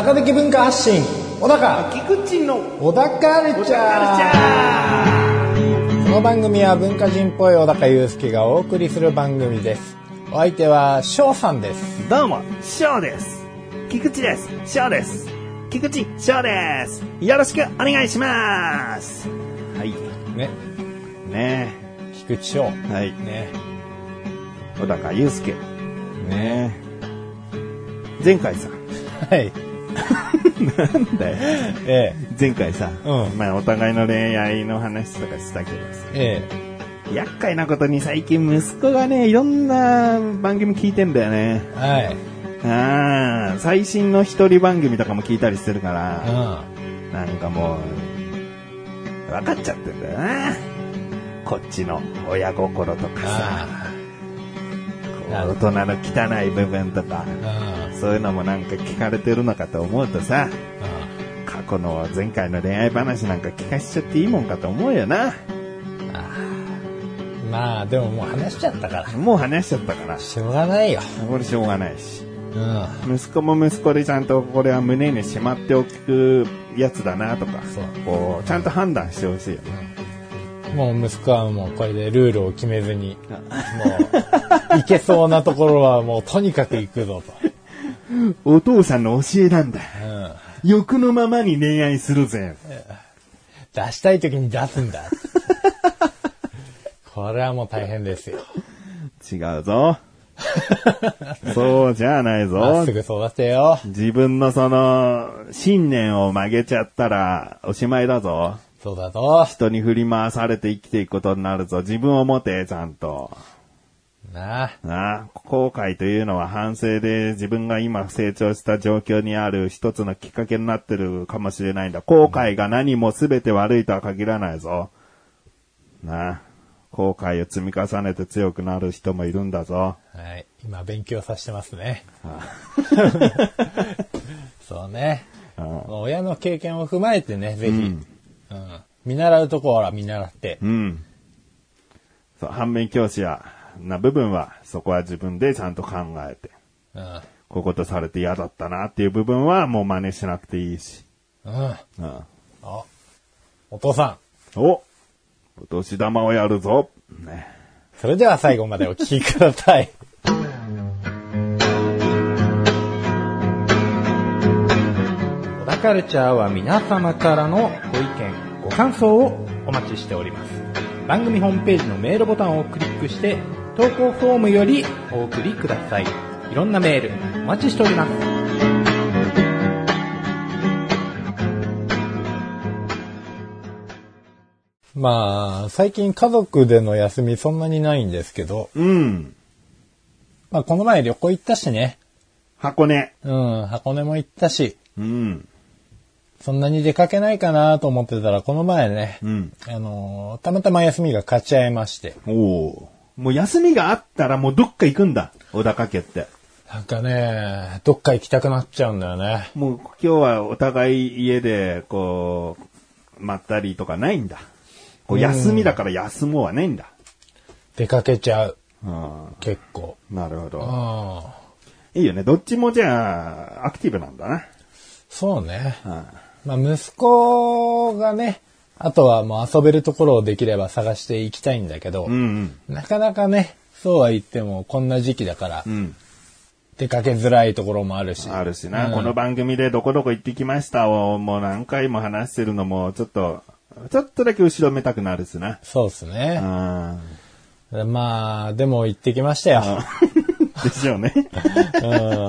高的文化発信小高菊池の小高ルチャーこの番組は文化人っぽい小高祐介がお送りする番組ですお相手は翔さんですどうも、翔です。菊池です。翔です。菊池翔です。よろしくお願いします。はい。ねね菊池翔え。はい。ね小高祐介。ね前回さ、はいなんだよ。え前回さ、うん。まあお互いの恋愛の話とかしたけどさ、ええ。厄介なことに最近息子がね、いろんな番組聞いてんだよね。えはい。ああ、最新の一人番組とかも聞いたりしてるかうら、ん。なんかもう、分かっちゃってんだよな。こっちの親心とかさ、大人の汚い部分とか、あうんそういうのもなんか聞かれてるのかと思うとさ、うん過去の前回の恋愛話なんか聞かしちゃっていいもんかと思うよな。まあでももう話しちゃったから。もう話しちゃったから、しょうがないよ。これしょうがないし。うん。息子も息子でちゃんとこれは胸にしまっておくやつだなとか、そう。こう、ちゃんと判断してほしいよね。もう息子はもうこれでルールを決めずに、もう、行けそうなところはもうとにかく行くぞお父さんの教えなんだ。と。うん。欲のままに恋愛するぜ。出したい時に出すんだ。これはもう大変ですよ。違うぞ。そうじゃないぞ まっす。ぐ育てよ。自分のその、信念を曲げちゃったら、おしまいだぞ。そうだと。人に振り回されて生きていくことになるぞ。自分を持て、ちゃんと。なあ。な後悔というのは反省で自分が今成長した状況にある一つのきっかけになってるかもしれないんだ。後悔が何も全て悪いとは限らないぞ。な後悔を積み重ねて強くなる人もいるんだぞ。はい。今勉強させてますね。そうね。うんもう親の経験を踏まえてね、ぜひ。ううんん。見習うところは見習って。うん。そう、反面教師や、な部分は、そこは自分でちゃんと考えて、うん。こういうことされて嫌だったなっていう部分はもう真似しなくていいし。うん。うん。あ、お父さん。おお年玉をやるぞ。ね。それでは最後までお聞きください。小田カルチャーは皆様からのご意見、ご感想をお待ちしております。番組ホームページのメールボタンをクリックして、投稿フォームよりお送りください。いろんなメールお待ちしております。まあ、最近家族での休みそんなにないんですけど、うん。まあこの前旅行行ったしね。箱根。うん、箱根も行ったし、うん。そんなに出かけないかなと思ってたら、この前ね、うん。あのーたまたま休みが勝ち合いまして、おお。もう休みがあったらもうどっか行くんだ。小高家って。なんかね、どっか行きたくなっちゃうんだよね。もう今日はお互い家で、こう、まったりとかないんだ。こう休みだから休もうはないんだ。出かけちゃう、うん。結構。うなるほど。ん。いいよね。どっちもじゃあ、アクティブなんだな。そうね。うん。まあ息子がね、あとはもう遊べるところをできれば探していきたいんだけど、うんなかなかね、そうは言ってもこんな時期だからうん。うん。出かけづらいところもあるし。あるしな、うんこの番組でどこどこ行ってきましたをもう何回も話してるのも、ちょっと、ちょっとだけ後ろめたくなるしな。そうですうね。ん。まあ、でも行ってきましたよ。でしょうね。うん。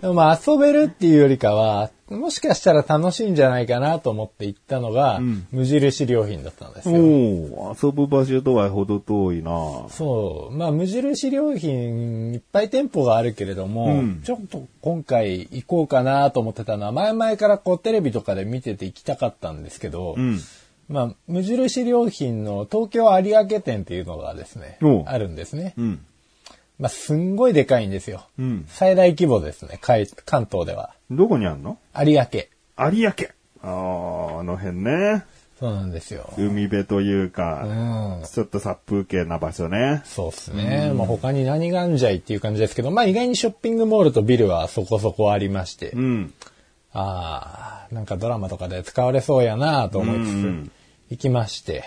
でもまあ遊べるっていうよりかは、もしかしたら楽しいんじゃないかなと思って行ったのが、ん無印良品だったんですよ。おお遊ぶ場所とはほど遠いなそう。まあ無印良品いっぱい店舗があるけれども、うんちょっと今回行こうかなと思ってたのは、前々からこうテレビとかで見てて行きたかったんですけど、うん。まあ無印良品の東京有明店っていうのがですねあるんですね。うん。まあすんごいでかいんですよ。うん。最大規模ですね、関関東では。どこにあんの？有明。有明。ああ、あの辺ね。そうなんですよ。海辺といううか、ん。ちょっと殺風景な場所ね。そうですね。まあ他に何があんじゃいっていう感じですけど、まあ意外にショッピングモールとビルはそこそこありまして、うん。ああ、なんかドラマとかで使われそうやなと思いつつ、うん行きまして、うん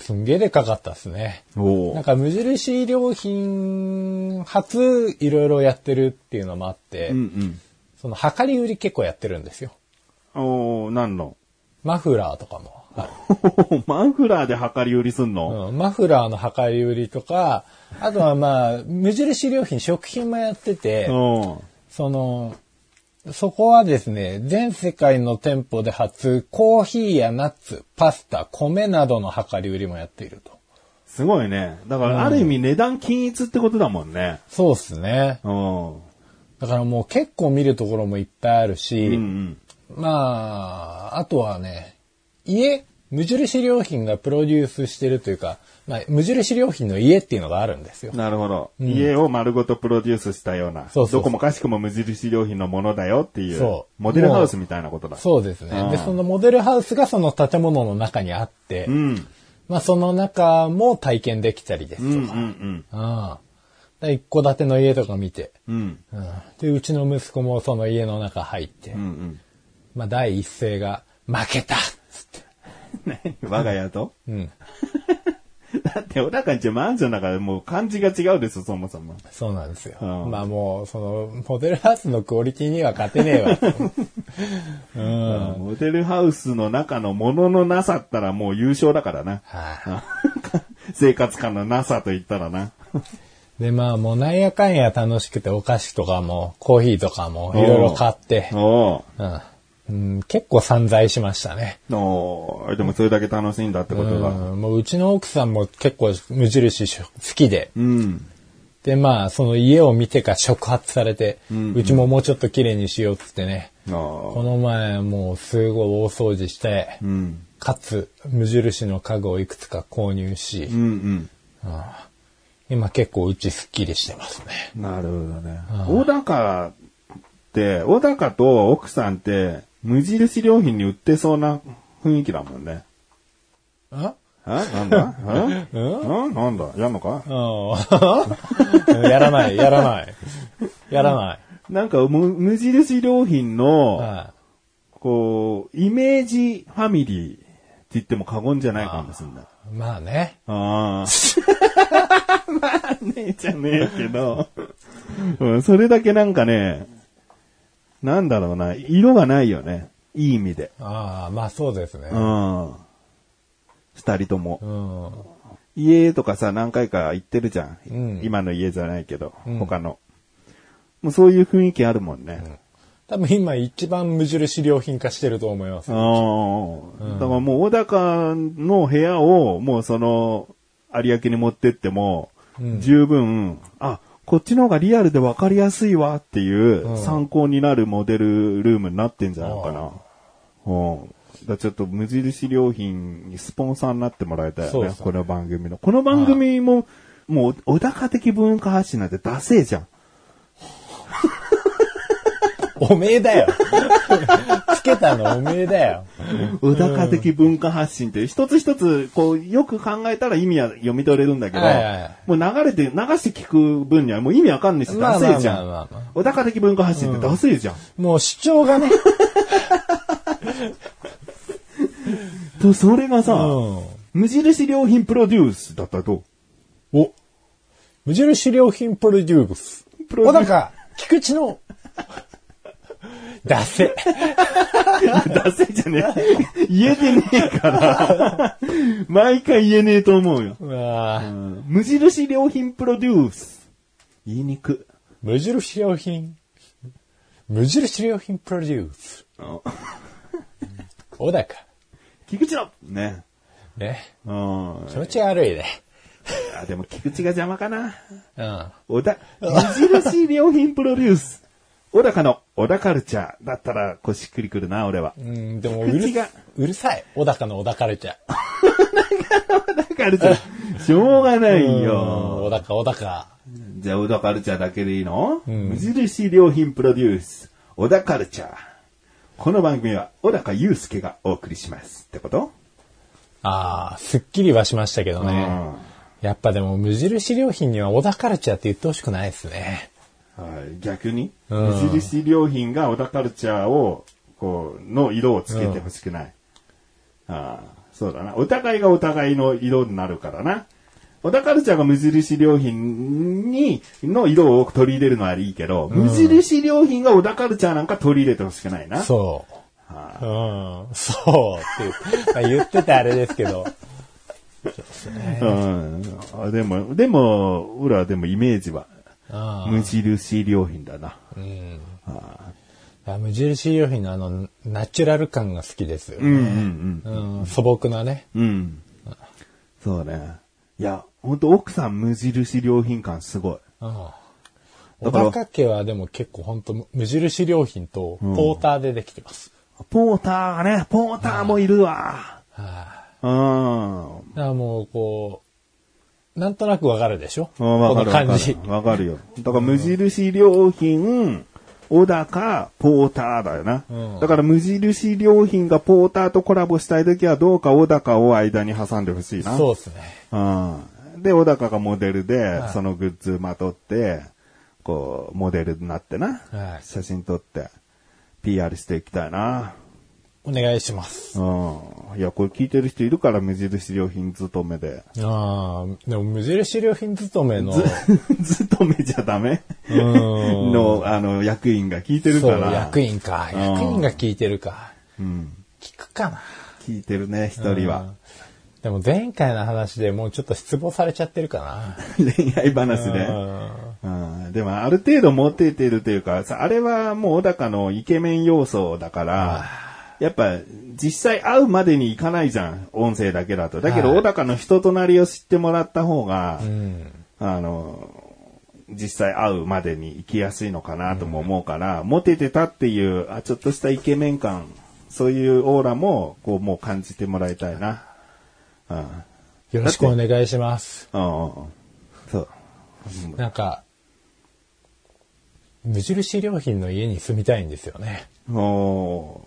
すんげえでかかったですね。おなんか無印良品初いろいろやってるっていうのもあって、うんその量り売り結構やってるんですよ。うん。おー、何の？マフラーとかも。マンフラーで量り売りすんの、うん、マフラーの量り売りとか、あとはまあ、無印良品食品もやってて、うん、その、そこはですね、全世界の店舗で初、コーヒーやナッツ、パスタ、米などの量り売りもやっていると。すごいね。だから、ある意味値段均一ってことだもんね。そうっすね。うん。だからもう結構見るところもいっぱいあるし、うんうん。まあ、あとはね、家、無印良品がプロデュースしてるというか、まあ、無印良品の家っていうのがあるんですよ。なるほど、家を丸ごとプロデュースしたような。そうそうそうどこもかしくも無印良品のものだよっていう。そうモデルハウスみたいなことだ。そうですね。うんで、そのモデルハウスがその建物の中にあって、うん。まあその中も体験できたりですうんうんとか。うん。ああで一戸建ての家とか見て、うん。うんで、うちの息子もその家の中入って、うんうん。まあ第一声が、負けたっつって。何？我が家と？うん。だって、小高んちマンションだからもう感じが違うですよ、そもそも。そうなんですよ。うんまあもう、その、モデルハウスのクオリティには勝てねえわ。うん。モデルハウスの中のもののなさったらもう優勝だからな。はい 生活感のなさと言ったらな。で、まあもうなんやかんや楽しくてお菓子とかもコーヒーとかもいろいろ買って、おうんうん、結構散財しましたね。ーおーでもそれだけ楽しいんだってことだ。うん、もううちの奥さんも結構無印好きで、うん。でまあその家を見てから触発されて、うちももうちょっと綺麗にしようっつってね、あこーの前もうすごい大掃除して、うん。かつ無印の家具をいくつか購入し、うんうん。今結構うちすっきりしてますね。なるほどね。小高って、小高と奥さんって、無印良品に売ってそうな雰囲気だもんね。あ？え？なんだ？え？うん？なんだ？やんのか？うん やらない、やらない。やらない。なんか無、無印良品の、はこう、イメージファミリーって言っても過言じゃないかもしれない。いまあね。ああ。まあねえじゃねえけど、うん、それだけなんかね、なんだろうな、色がないよね。いい意味で。ああ、まあそうですねう。ん。二人とも。うん。家とかさ、何回か行ってるじゃん。うん今の家じゃないけど、うん他の。もうそういう雰囲気あるもんね。多分今一番無印良品化してると思います。ああ、だからもう小高の部屋をもうその有明に持ってっても、うん十分、あ、こっちの方がリアルで分かりやすいわっていううん参考になるモデルルームになってんじゃないかな。うん。だちょっと無印良品にスポンサーになってもらいたいよね。ねこの番組の。この番組も、もう小高的文化発信なんてダセえじゃん。おめえだよ。つけたのおめえだよ。小高的文化発信って一つ一つ、こう、よく考えたら意味は読み取れるんだけど、はいはいはいもう流れて、流して聞く分にはもう意味わかんないし、まあダセえじゃん。まあまあまあま小高的文化発信ってダセえじゃん。もう主張がね。と、それがさ、うん無印良品プロデュースだったらどう？お無印良品プロデュース。プロデュース小高、菊池の、出せ。ダセえじゃねえ。言えてねえから。毎回言えねえと思うよ。うわぁうん無印良品プロデュース。言いにく。無印良品。無印良品プロデュース。うん 小高。菊池のね。ね。うん。気持ち悪いね。あ、でも菊池が邪魔かな。うん。小田、無印良品プロデュース。小高の小田カルチャーだったら、こうしっくりくるな、俺は。うん、でもうるうるさい。小高の小高カルチャー。小田カルチャー。しょうがないうんよ。小高、小高。じゃあ、小田カルチャーだけでいいの、無印良品プロデュース。小田カルチャー。この番組は小高祐介がお送りします。ってこと？ああ、すっきりはしましたけどね。やっぱでも無印良品には小田カルチャーって言ってほしくないですね。はい、逆に、うん無印良品が小田カルチャーを、こう、の色をつけてほしくない。ああ、そうだな。お互いがお互いの色になるからな。小田カルチャーが無印良品に、の色を取り入れるのはいいけど、無印良品が小田カルチャーなんか取り入れてほしくないな。そう。はうん、そうって言うまあ言っててあれですけど。うん。あでも、でも、俺はでもイメージは、あ無印良品だな。うんああ無印良品のあの、ナチュラル感が好きですようんうね。んうん、素朴なね。うん。うん。そうね。いや、ほんと奥さん無印良品感すごい。うん小だか家はでも結構本当無印良品とポーターでできてます。ポーターがね、ポーターもいるわ。はいうん。だからもうこう、なんとなくわかるでしょ？うんわかるこの感じ。わかるよ。だから無印良品、小高、ポーターだよな。うんだから無印良品がポーターとコラボしたいときはどうか小高を間に挟んでほしいな。そうですね。うん。で、小高がモデルでは、いそのグッズまとって、こう、モデルになってな。はい写真撮って、PR していきたいな。お願いします。うん。いや、これ聞いてる人いるから、無印良品勤めで。ああ、でも無印良品勤めの、勤めじゃダメ？うんの、あの、役員が聞いてるそう、から。役員か。うん役員が聞いてるか。うん。聞くかな。聞いてるね、一人は。でも前回の話でもうちょっと失望されちゃってるかな。恋愛話で。うん、でも、ある程度モテてるというか、さあれはもう小高のイケメン要素だから、やっぱ、実際会うまでにいかないじゃん。音声だけだと。だけど、はい小高の人となりを知ってもらった方が、うん。あの、実際会うまでに行きやすいのかなとも思うから、モテてたっていう、あ、ちょっとしたイケメン感、そういうオーラも、こう、もう感じてもらいたいな。うん。よろしくお願いします。うんうんうん。そう。なんか、無印良品の家に住みたいんですよね。お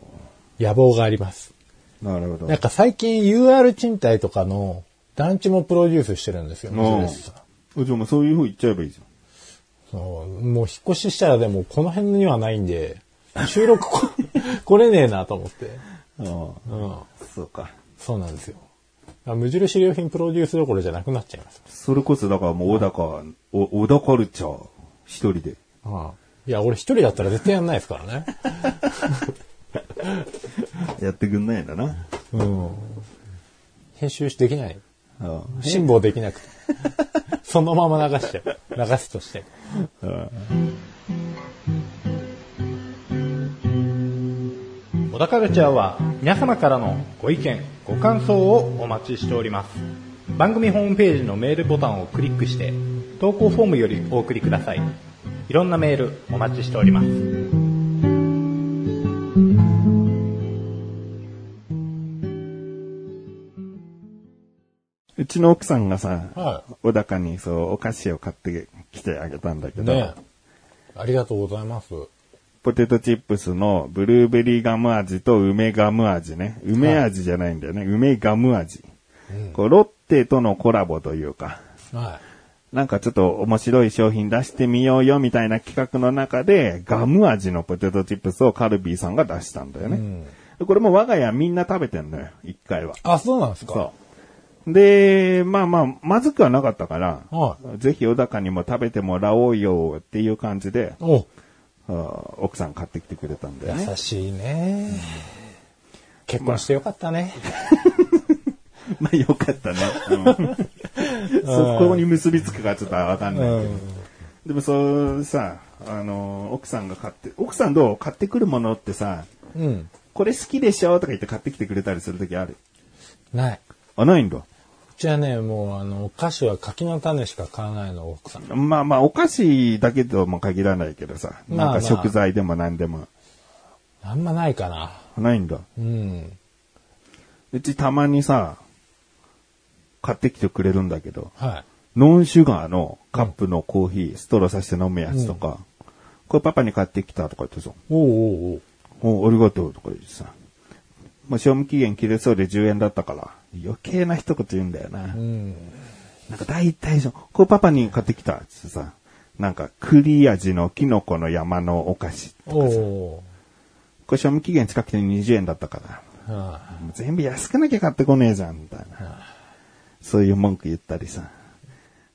野望があります。ーなるほどなん。か最近 UR 賃貸とかの団地もプロデュースしてるんですよ、無印さん。じゃあもうそういう風言っちゃえばいいじそうもう引っ越ししたらでもこの辺にはないんで、収録こ 来れねえなと思って。ゃん。うん。うん。そうか。そうなんですよ。あ無印良品プロデュースどころじゃなくなっちゃいます。それこそだからもう小高、お小田カルチャー、一人で。うん。いや、俺一人だったら絶対やんないですからね。やってくんないんだな。うん。編集できない。うん辛抱できなくて。そのまま流しちゃう。流すとして。小田カルチャーは皆様からのご意見、ご感想をお待ちしております。番組ホームページのメールボタンをクリックして、投稿フォームよりお送りください。いろんなメールお待ちしております。ちの奥さんがさ、は小高にそう、お菓子を買ってきてあげたんだけど、ねありがとうございます。ポテトチップスのブルーベリーガム味と梅ガム味ね。梅味じゃないんだよね。梅ガム味。こうロッテとのコラボというか、はなんかちょっと面白い商品出してみようよみたいな企画の中で、ガム味のポテトチップスをカルビーさんが出したんだよね。んこれも我が家みんな食べてんのよ、一回は。あ、そうなんですか？そう。で、まあまあ、まずくはなかったから、はぜひ小高にも食べてもらおうよっていう感じで、奥さん買ってきてくれたんだよね。優しいね。結婚してよかったね。まあ よかったね。うん そこに結びつくかちょっとわかんないけど。でもそうさ、あの、奥さんが買って、奥さんどう買ってくるものってさ、うん。これ好きでしょとか言って買ってきてくれたりするときある？ない。あ、ないんだ。うちはね、もう、あの、お菓子は柿の種しか買わないの、奥さん。まあまあ、お菓子だけとも限らないけどさ、まあまあなんか食材でも何でも。あんまないかな。ないんだ。うん。うちたまにさ、買ってきてくれるんだけど、はい。ノンシュガーのカップのコーヒー、ストローさせて飲むやつとか、これパパに買ってきたとか言ってさ、おうおうおう。おありがとうとか言ってさ。まあ、賞味期限切れそうで10円だったから、余計な一言言うんだよな。うん。なんか大体そう、こうパパに買ってきたってさ、なんか栗味のキノコの山のお菓子。おおこれ賞味期限近くて20円だったから、ー。あ全部安くなきゃ買ってこねえじゃん、みたいな。そういう文句言ったりさ。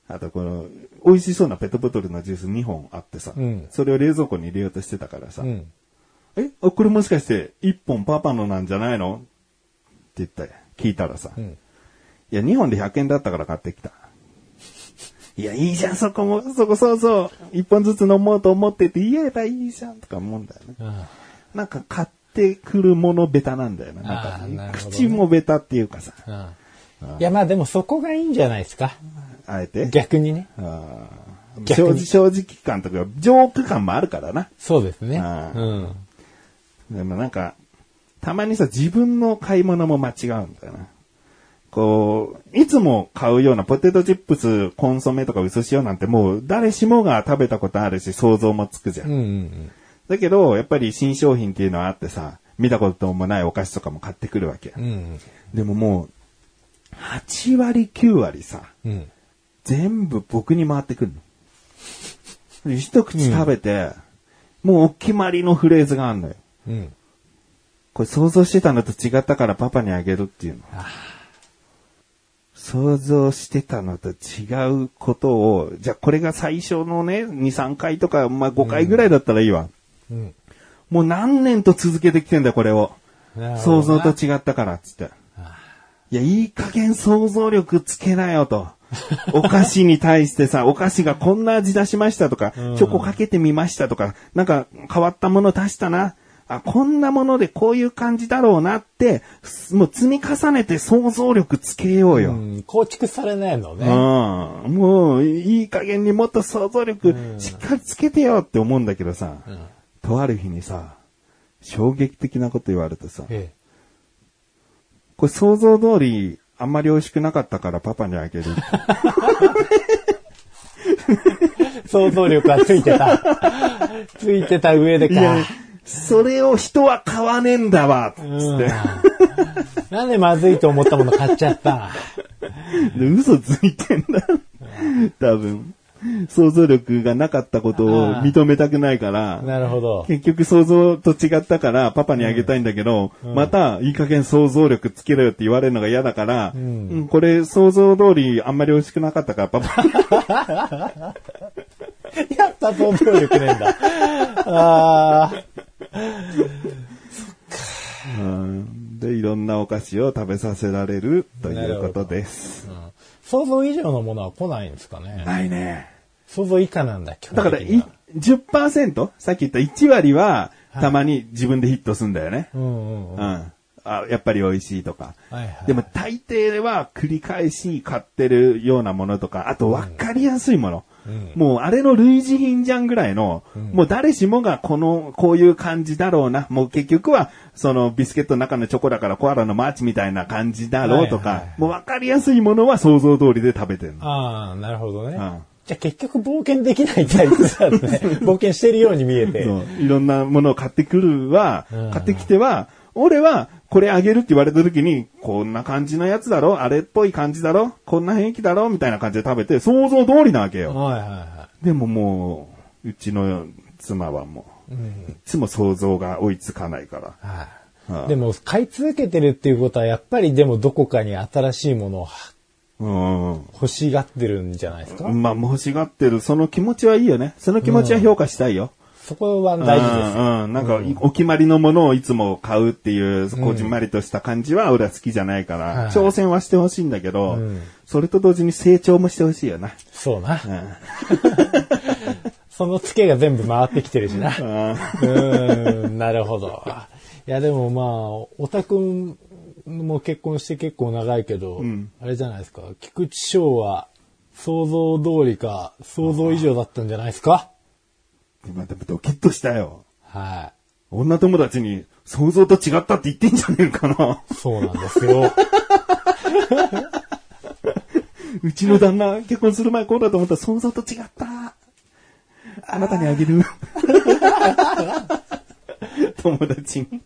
あとこの、美味しそうなペットボトルのジュース2本あってさ、うんそれを冷蔵庫に入れようとしてたからさ、あ。うん。えあこれもしかして1本パパのなんじゃないの？って言って、聞いたらさ、んいや、2本で100円だったから買ってきた。いや、いいじゃん、そこも、そこそうそう、1本ずつ飲もうと思ってて言えばいいじゃんとか思うんだよね。あなんか買ってくるものベタなんだよね。なんあかね口もベタっていうかさ、あいや、まあでもそこがいいんじゃないですか。あえて？逆にね。正直正直感とか、ジョーク感もあるからな。そうですね。ああうん。でもなんか、たまにさ、自分の買い物も間違うんだよな。こう、いつも買うようなポテトチップス、コンソメとか薄塩なんてもう誰しもが食べたことあるし想像もつくじゃん。うんうんだけど、やっぱり新商品っていうのはあってさ、見たこともないお菓子とかも買ってくるわけ。うん。うんでももう、8割9割さ、うん。全部僕に回ってくるの。で一口食べて、もうお決まりのフレーズがあるのよ。うん。これ想像してたのと違ったからパパにあげるっていうの。想像してたのと違うことを、じゃあこれが最初のね、2、3回とか、まあ5回ぐらいだったらいいわ。うん。もう何年と続けてきてんだよ、これを。想像と違ったから、つって。いや、いい加減想像力つけなよと。お菓子に対してさ、お菓子がこんな味出しましたとか、チョコかけてみましたとか、なんか変わったもの出したな。あ、こんなものでこういう感じだろうなって、もう積み重ねて想像力つけようよ。うん。構築されないのね。うん。もう、いい加減にもっと想像力しっかりつけてよって思うんだけどさ、とある日にさ、衝撃的なこと言われてさ、えこれ想像通りあんまり美味しくなかったからパパにあげる。え。想像力はついてた。ついてた上でか。、それを人は買わねえんだわ、つって。うん。なんでまずいと思ったもの買っちゃった？で嘘ついてんだ。多分。想像力がなかったことを認めたくないから、なるほど。結局想像と違ったからパパにあげたいんだけど、またいい加減想像力つけろよって言われるのが嫌だから、うんこれ想像通りあんまり美味しくなかったからパパ やった想像力ねえんだ。ああ。うんで、いろんなお菓子を食べさせられるということです。想像以上のものは来ないんですかね。ないね。想像以下なんだ、基だから、本的には。い 10%? さっき言った1割は、たまに自分でヒットすんだよね。うんうんうん。うん。あ、やっぱり美味しいとか。はいはい。でも大抵は繰り返し買ってるようなものとか、あと分かりやすいもの。もうあれの類似品じゃんぐらいの、もう誰しもがこの、こういう感じだろうな。もう結局は、そのビスケットの中のチョコだからコアラのマーチみたいな感じだろうとか、はいはいはいもう分かりやすいものは想像通りで食べてるの。ああ、なるほどね。んじゃあ結局冒険できないタイプだね。冒険してるように見えて。いろんなものを買ってくるは、うん買ってきては、俺は、これあげるって言われた時に、こんな感じのやつだろ？あれっぽい感じだろ？こんな雰囲気だろ？みたいな感じで食べて、想像通りなわけよ。はいはいはでももう、うちの妻はもう、い。うん。いつも想像が追いつかないから。はい。はいでも、買い続けてるっていうことは、やっぱりでもどこかに新しいものをうん。欲しがってるんじゃないですか、まあ、欲しがってる、その気持ちはいいよね。その気持ちは評価したいよ。そこは大事です。うん、うん。なんか、お決まりのものをいつも買うっていう、こじんまりとした感じは俺は好きじゃないから、はい挑戦はしてほしいんだけど、うんそれと同時に成長もしてほしいよな。そうな。うん。そのツケが全部回ってきてるしな。うん、なるほど。いや、でもまあ、おたくんも結婚して結構長いけど、んあれじゃないですか。菊池翔は想像通りか、想像以上だったんじゃないですか？今でもドキッとしたよ。は女友達に想像と違ったって言ってんじゃねえかな。い。そうなんですよ。うちの旦那結婚する前こうだと思ったら想像と違った。あなたにあげる。と 友達に。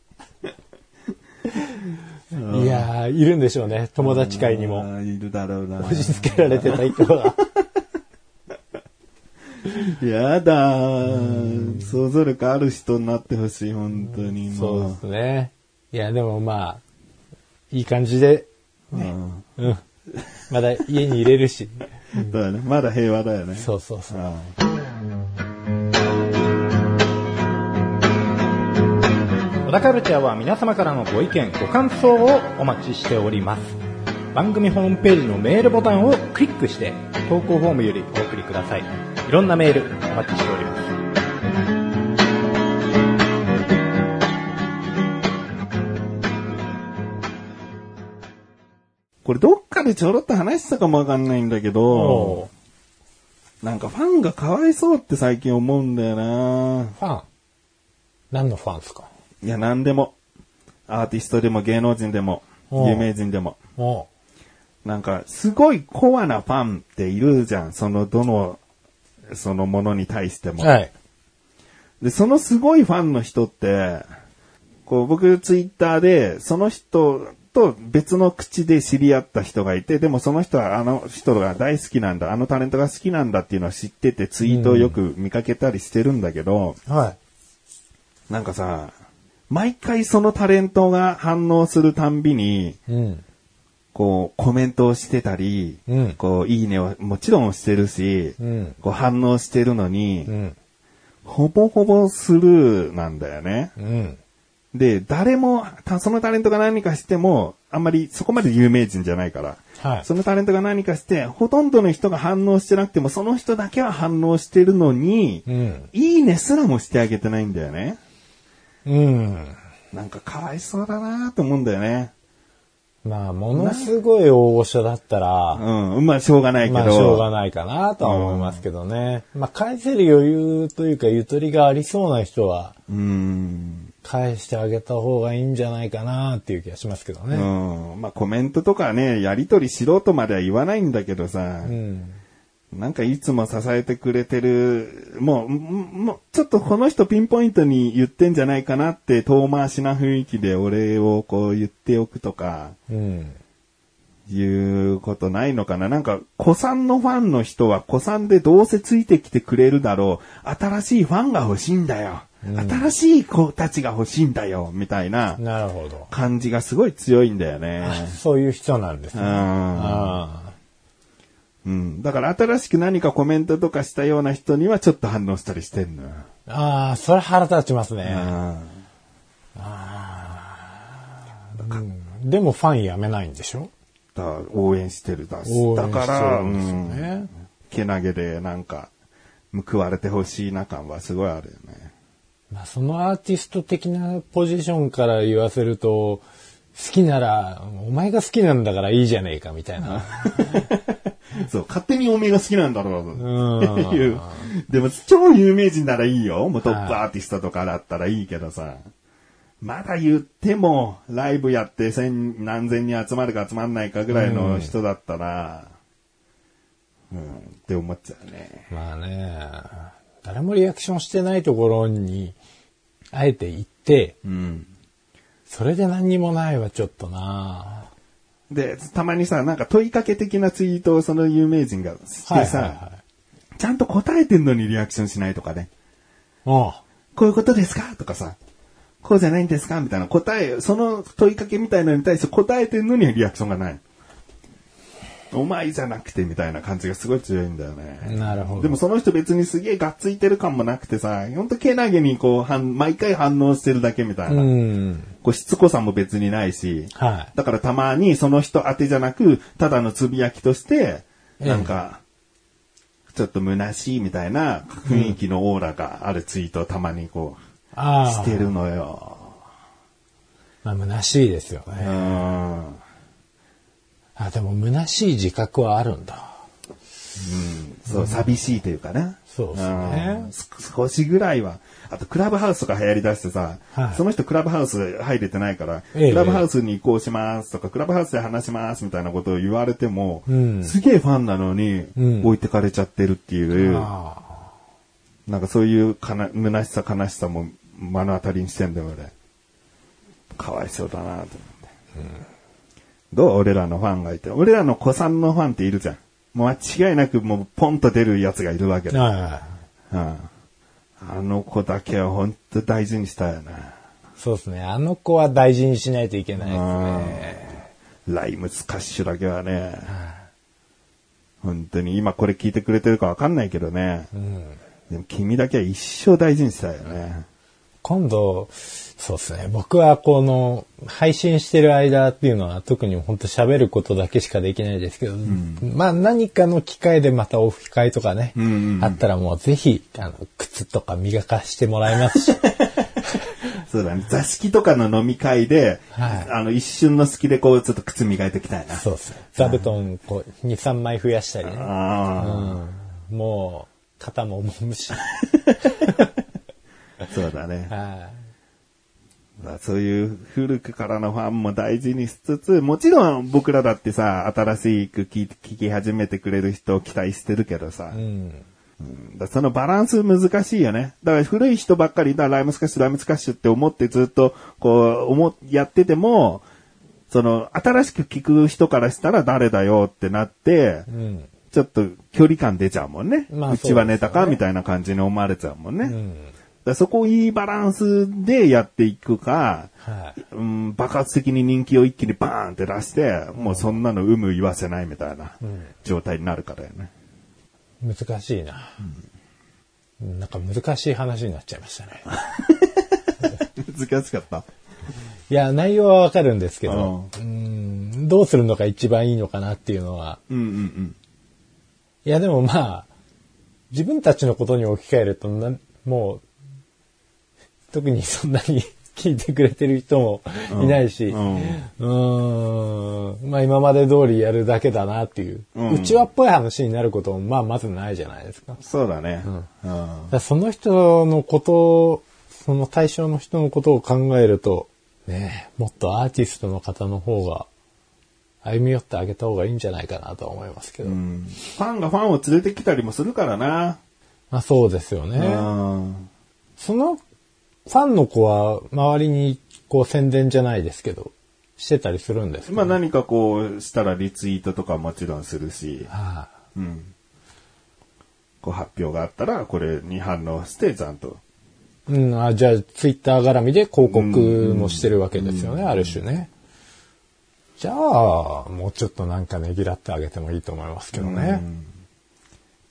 いやー、いるんでしょうね。友達会にあも。ーいるだろうな。押し付けられてた人が。やだー、想像力ある人になってほしい、本当にそうもですね。いや、でもまあ、いい感じで、う。うんうん。まだ家に入れるし。だよね。まだ平和だよね。そうそうそう。あ小田カルチャーは皆様からのご意見、ご感想をお待ちしております。番組ホームページのメールボタンをクリックして、投稿フォームよりお送りください。いろんなメールお待ちしております。これどっかでちょろっと話したかもわかんないんだけどお、なんかファンがかわいそうって最近思うんだよなファン？何のファンですか？いや、なんでも。アーティストでも芸能人でも、有名人でも。おなんか、すごいコアなファンっているじゃん。その、どの、そのものに対しても。はい。で、そのすごいファンの人って、こう、僕ツイッターで、その人と別の口で知り合った人がいて、でもその人はあの人が大好きなんだ、あのタレントが好きなんだっていうのは知っててツイートをよく見かけたりしてるんだけど、はい。なんかさ、毎回そのタレントが反応するたんびに、うん。こう、コメントをしてたり、うんこう、いいねをもちろんしてるし、うん。こう反応してるのに、うん。ほぼほぼスルーなんだよね。うん。で、誰も、たそのタレントが何かしても、あんまりそこまで有名人じゃないから、はい。そのタレントが何かして、ほとんどの人が反応してなくても、その人だけは反応してるのに、うん。いいねすらもしてあげてないんだよね。うん。なんかかわいそうだなと思うんだよね。まあ、ものすごい大御所だったら、うん。まあ、しょうがないけど。まあ、しょうがないかなとは思いますけどね。まあ、返せる余裕というか、ゆとりがありそうな人は、うん。返してあげた方がいいんじゃないかなっていう気がしますけどうね。ん。まあ、コメントとかね、やりとりしろとまでは言わないんだけどさ、うん。なんかいつも支えてくれてる、もう、もう、ちょっとこの人ピンポイントに言ってんじゃないかなって遠回しな雰囲気でお礼をこう言っておくとか、うん。いうことないのかななんか、子さんのファンの人は子さんでどうせついてきてくれるだろう。新しいファンが欲しいんだよ。新しい子たちが欲しいんだよ。みたいななるほど。感じがすごい強いんだよね。そういう人なんですね。うん。あうん。だから新しく何かコメントとかしたような人にはちょっと反応したりしてんのよ。あ。ああ、それ腹立ちますね。うん。でもファンやめないんでしょ？だから応援してるだしだから、うんね。けなげでなんか、報われてほしいな感はすごいあるよね。まあ、そのアーティスト的なポジションから言わせると、好きなら、お前が好きなんだからいいじゃねえかみたいな。そう、勝手におめえが好きなんだろう。うんっていう。でも、超有名人ならいいよ。もうトップアーティストとかだったらいいけどさ。まだ言っても、ライブやって千、何千人集まるか集まんないかぐらいの人だったら、うん、って思っちゃうね。まあね、誰もリアクションしてないところに、あえて行って、うん。それで何にもないはちょっとなで、たまにさ、なんか問いかけ的なツイートをその有名人がしてはいさ、はいはい。ちゃんと答えてんのにリアクションしないとかね。こういうことですか？とかさ、こうじゃないんですか？みたいな答え、その問いかけみたいなのに対して答えてんのにリアクションがない。お前じゃなくてみたいな感じがすごい強いんだよね。なるほど。でもその人別にすげえがっついてる感もなくてさ、ほんとけなげにこう、はん毎回反応してるだけみたいな。うん。こうしつこさも別にないし。はい。だからたまにその人宛てじゃなく、ただのつぶやきとして、ええなんか、ちょっと虚しいみたいな雰囲気のオーラがあるツイートをたまにこう。してるのよ。まあ、虚しいですようね。ん。あ、でも虚しい自覚はあるんだ。そう、寂しいというかね。そうですね少しぐらいは。あと、クラブハウスとか流行り出してさ、はいその人クラブハウス入れてないから、ええクラブハウスに移行しますとか、クラブハウスで話しますみたいなことを言われても、うんすげえファンなのに、うん置いてかれちゃってるっていう、あなんかそういうかな、虚しさ悲しさも目の当たりにしてんだよ、俺。かわいそうだなと思って。どう俺らのファンがいて。俺らの子さんのファンっているじゃん。もう間違いなくもうポンと出るやつがいるわけだ。はいはい。うん。あの子だけは本当大事にしたよな。そうですね。あの子は大事にしないといけないですね。ライムスカッシュだけはね、本当に今これ聞いてくれてるかわかんないけどね。でも君だけは一生大事にしたよね。今度、そうですね。僕はこの配信してる間っていうのは特に本当喋ることだけしかできないですけど、まあ何かの機会でまたオフ会とかね、んうんうんあったらもうぜひ、あの、靴とか磨かしてもらいますし、そうだね。座敷とかの飲み会で、はいあの一瞬の隙でこうちょっと靴磨いておきたいな。そうですね。座布団こう2、3枚増やしたりね。あうん、もう、肩も揉むし。あ、そうだね。はまあそういう古くからのファンも大事にしつつ、もちろん僕らだってさ、新しく聞聞き始めてくれる人を期待してるけどさ、い。うん。だからそのバランス難しいよね。だから古い人ばっかりだ、ライムスカッシュ、ライムスカッシュって思ってずっと、こう、思、やってても、その、新しく聞く人からしたら誰だよってなって、うん。ちょっと距離感出ちゃうもんね。まあうちはネタかみたいな感じに思われちゃうもんね。うん。らそこをいいバランスでやっていくか、はい。うん、爆発的に人気を一気にバーンって出して、もうそんなの有無言わせないみたいな状態になるからよね。難しいな。なんか難しい話になっちゃいましたね。難しかった。いや、内容はわかるんですけど、うん、どうするのが一番いいのかなっていうのは、うんうんうん。いやでもまあ、自分たちのことに置き換えるとな、もう、特にそんなに 聞いてくれてる人もいないし、ううんーん、まあ今まで通りやるだけだなっていう、うんうちわっぽい話になることもまあまずないじゃないですか。そうだね。うん。その人のことを、その対象の人のことを考えると、ねえもっとアーティストの方の方が歩み寄ってあげた方がいいんじゃないかなとは思いますけど。うんファンがファンを連れてきたりもするからな。まあそうですよね。うん。そのファンの子は周りにこう宣伝じゃないですけど、してたりするんですか、まあ何かこうしたらリツイートとかもちろんするし、はうん。こう発表があったら、これに反応してちゃんと。いうん、あじゃあツイッター絡みで広告もしてるわけですよね、ある種ね。じゃあ、もうちょっとなんかねぎらってあげてもいいと思いますけどね。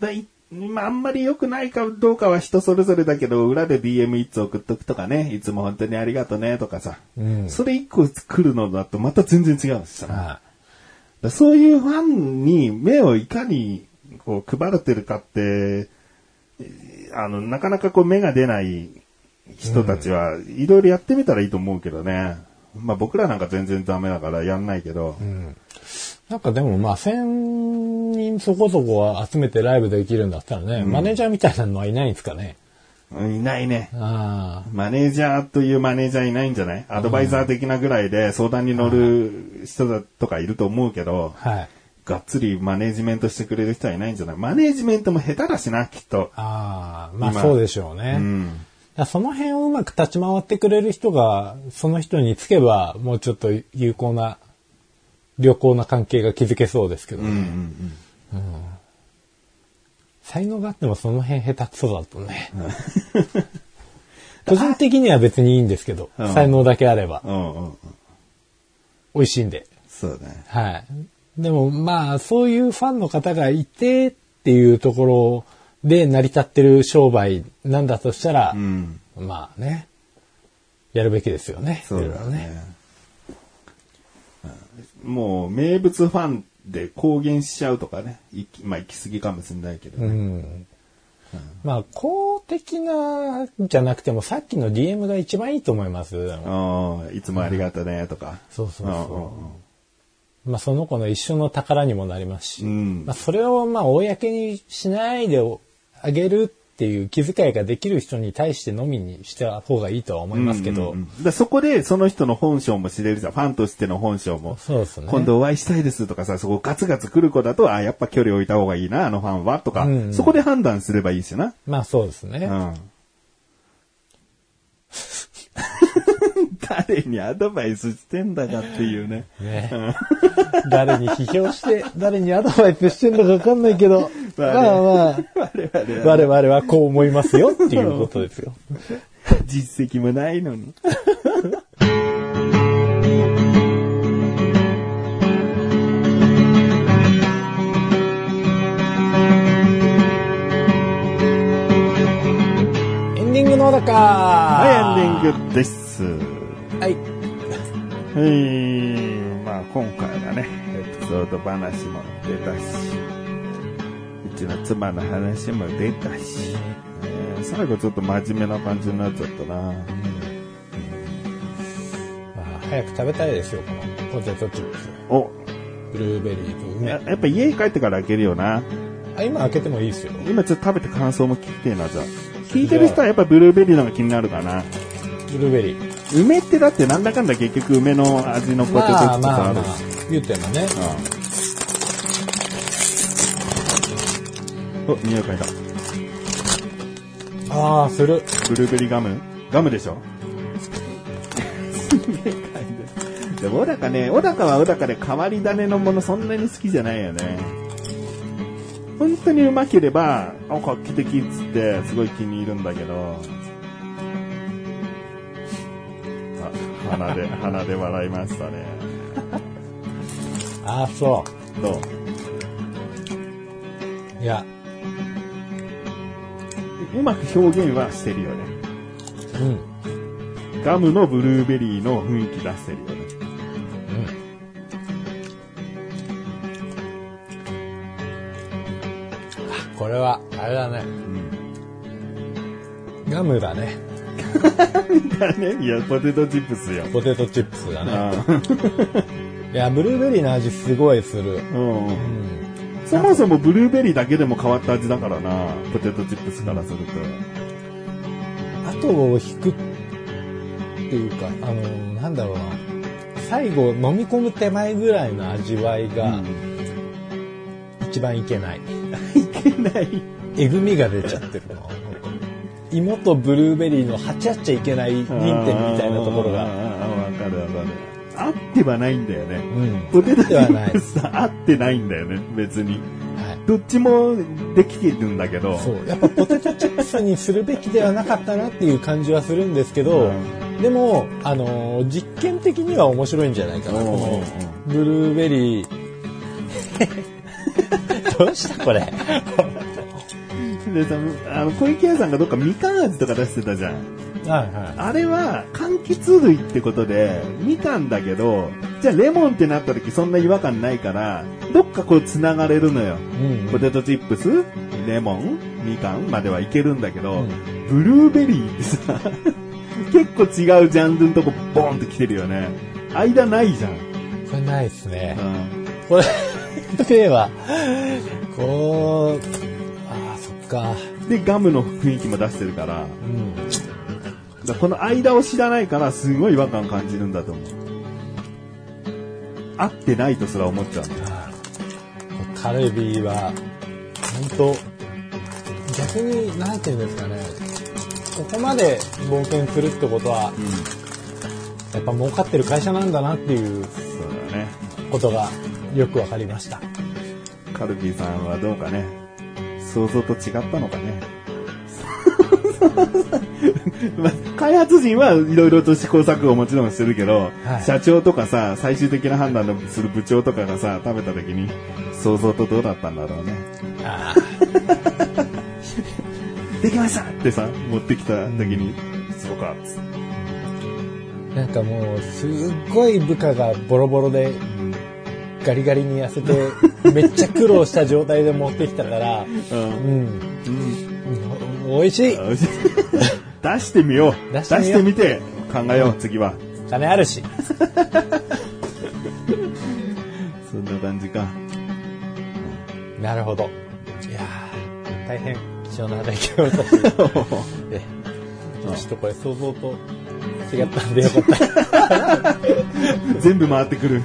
だいまあ、あんまり良くないかどうかは人それぞれだけど、裏で DM 一つ送っとくとかね、いつも本当にありがとねとかさ、うんそれ一個来るのだとまた全然違うんですよ。だそういうファンに目をいかにこう配れてるかって、えーあの、なかなかこう目が出ない人たちはいろいろやってみたらいいと思うけどね。まあ僕らなんか全然ダメだからやんないけど、い。うん。なんかでもまあ1000人そこそこは集めてライブできるんだったらね、マネージャーみたいなのはいないんですかね。いないね。あマネージャーというマネージャーいないんじゃない？アドバイザー的なぐらいで相談に乗る人だとかいると思うけど、あ、はい。がっつりマネージメントしてくれる人はいないんじゃない？マネージメントも下手だしな、きっと。ああ、まあ今そうでしょうね。うん。その辺をうまく立ち回ってくれる人が、その人につけば、もうちょっと有効な、良好な関係が築けそうですけどね。うんうん才能があってもその辺下手くそだとね。個人的には別にいいんですけど、うん才能だけあればうん。うんうんうん。美味しいんで。そうね。はい。でもまあ、そういうファンの方がいてっていうところで成り立ってる商売なんだとしたら、うん。まあね、やるべきですよね。そう。だね。うんもう名物ファンで公言しちゃうとかね。いきまあ行き過ぎかもしれないけどうね。ん。まあ、公的なじゃなくても、さっきの DM が一番いいと思います。うんいつもありがとね、とか。そうそうそう。うんうんまあ、その子の一生の宝にもなりますし、うんまあ、それをまあ、公にしないであげるっていう気遣いができる人に対してのみにした方がいいとは思いますけど、うんうんうそこでその人の本性も知れるじゃん。ファンとしての本性も。そうですね。今度お会いしたいですとかさ、そこガツガツ来る子だと、あ、やっぱ距離置いた方がいいな、あのファンは、とか、うんうんそこで判断すればいいしな。まあそうですね。うん。誰にアドバイスしてんだかっていうね。ね。誰に批評して、誰にアドバイスしてんのかわかんないけど、まあまあ、我々は我々はこう思いますよっていうことですよ。実績もないのに。エンディングのだかはい、エンディングです。はい。はい、まあ今回はね、エピソード話も出たし、うちの妻の話も出たし、えー最後ちょっと真面目な感じになっちゃったな。まあ、早く食べたいですよ、このポテトチップス。お、ブルーベリーと梅。ややっぱ家に帰ってから開けるよな。あ、今開けてもいいですよ。今ちょっと食べて感想も聞きてえな、じゃあ。聞いてる人はやっぱブルーベリーのが気になるかな。ブルーベリー。梅ってだってなんだかんだ結局梅の味のポテトチまあップスあるまあまあ、言ってもね。うん。お、匂い嗅いだ。ああ、する。ブルーベリーガムガムでしょすげえ嗅いで。でも、小高ね、小高は小高で変わり種のものそんなに好きじゃないよね。本当にうまければ、あ、画期的っつって、すごい気に入るんだけど。鼻で、鼻で笑いましたね。ああ、そどう？う。いや、うまく表現はしてるよね。うん。ガムのブルーベリーの雰囲気出してるよね。あこれは、あれだね。ガムだね。だね。いや、ポテトチップスよ。ポテトチップスだね。あ いや、ブルーベリーの味すごいする。うんうん。そもそもブルーベリーだけでも変わった味だからな、ポテトチップスからすると。後を引くっていうか、あの、なんだろうな。最後、飲み込む手前ぐらいの味わいが一番いけない。いけない。えぐみが出ちゃってるの。芋とブルーベリーの鉢合っちゃいけない認点みたいなところが。あーあーわかるわかる。合ってはないんだよね。うん。ポテトチではない。合ってないんだよね、別に。どっちもできてるんだけど。そう。やっぱポテトチップスにするべきではなかったなっていう感じはするんですけど、でも、あのー実験的には面白いんじゃないかな。ブルーベリー。どうしたこれ。でさ、あの、小池屋さんがどっかみかん味とか出してたじゃん。はいはあれは、柑橘類ってことで、みかんだけど、じゃあレモンってなった時そんな違和感ないから、どっかこう繋がれるのよ。い。うんポテトチップス、レモン、みかんまではいけるんだけど、うんブルーベリーってさ、結構違うジャンルのとこボーンって来てるよね。間ないじゃん。これないですね。うんこれ、では、こう、か。で、ガムの雰囲気も出してるから、うん。らこの間を知らないから、すごい違和感感じるんだと思う。合ってないとすら思っちゃうんだよ。カルビーは、本当逆に、なんていうんですかね、ここまで冒険するってことは、やっぱ儲かってる会社なんだなっていうそうだね。ことがよくわかりました。カルビーさんはどうかね。想像と違ったのかね。まあ開発陣はいろいろと試行錯誤もちろんしてるけど、はい社長とかさ、最終的な判断のする部長とかがさ、食べた時に、想像とどうだったんだろうね。あ できましたってさ、持ってきた時に、そうか、なんかもう、すっごい部下がボロボロで、ガリガリに痩せて、めっちゃ苦労した状態で持ってきたから、うんうん、うん美味しい 出してみよう。出出してみて考えよう、次は。金あるし。そんな感じか。なるほど。いやー大変貴重な体験をさせて ちょっとこれ想像と違ったんでよかった。全部回ってくる。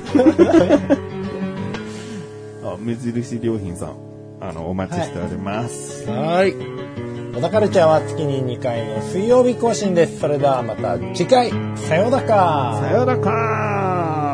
あ、無印良品さん。あの、お待ちしております。はーい。小田カルチャーは月に2回の水曜日更新です。それではまた次回、さようならさよならかー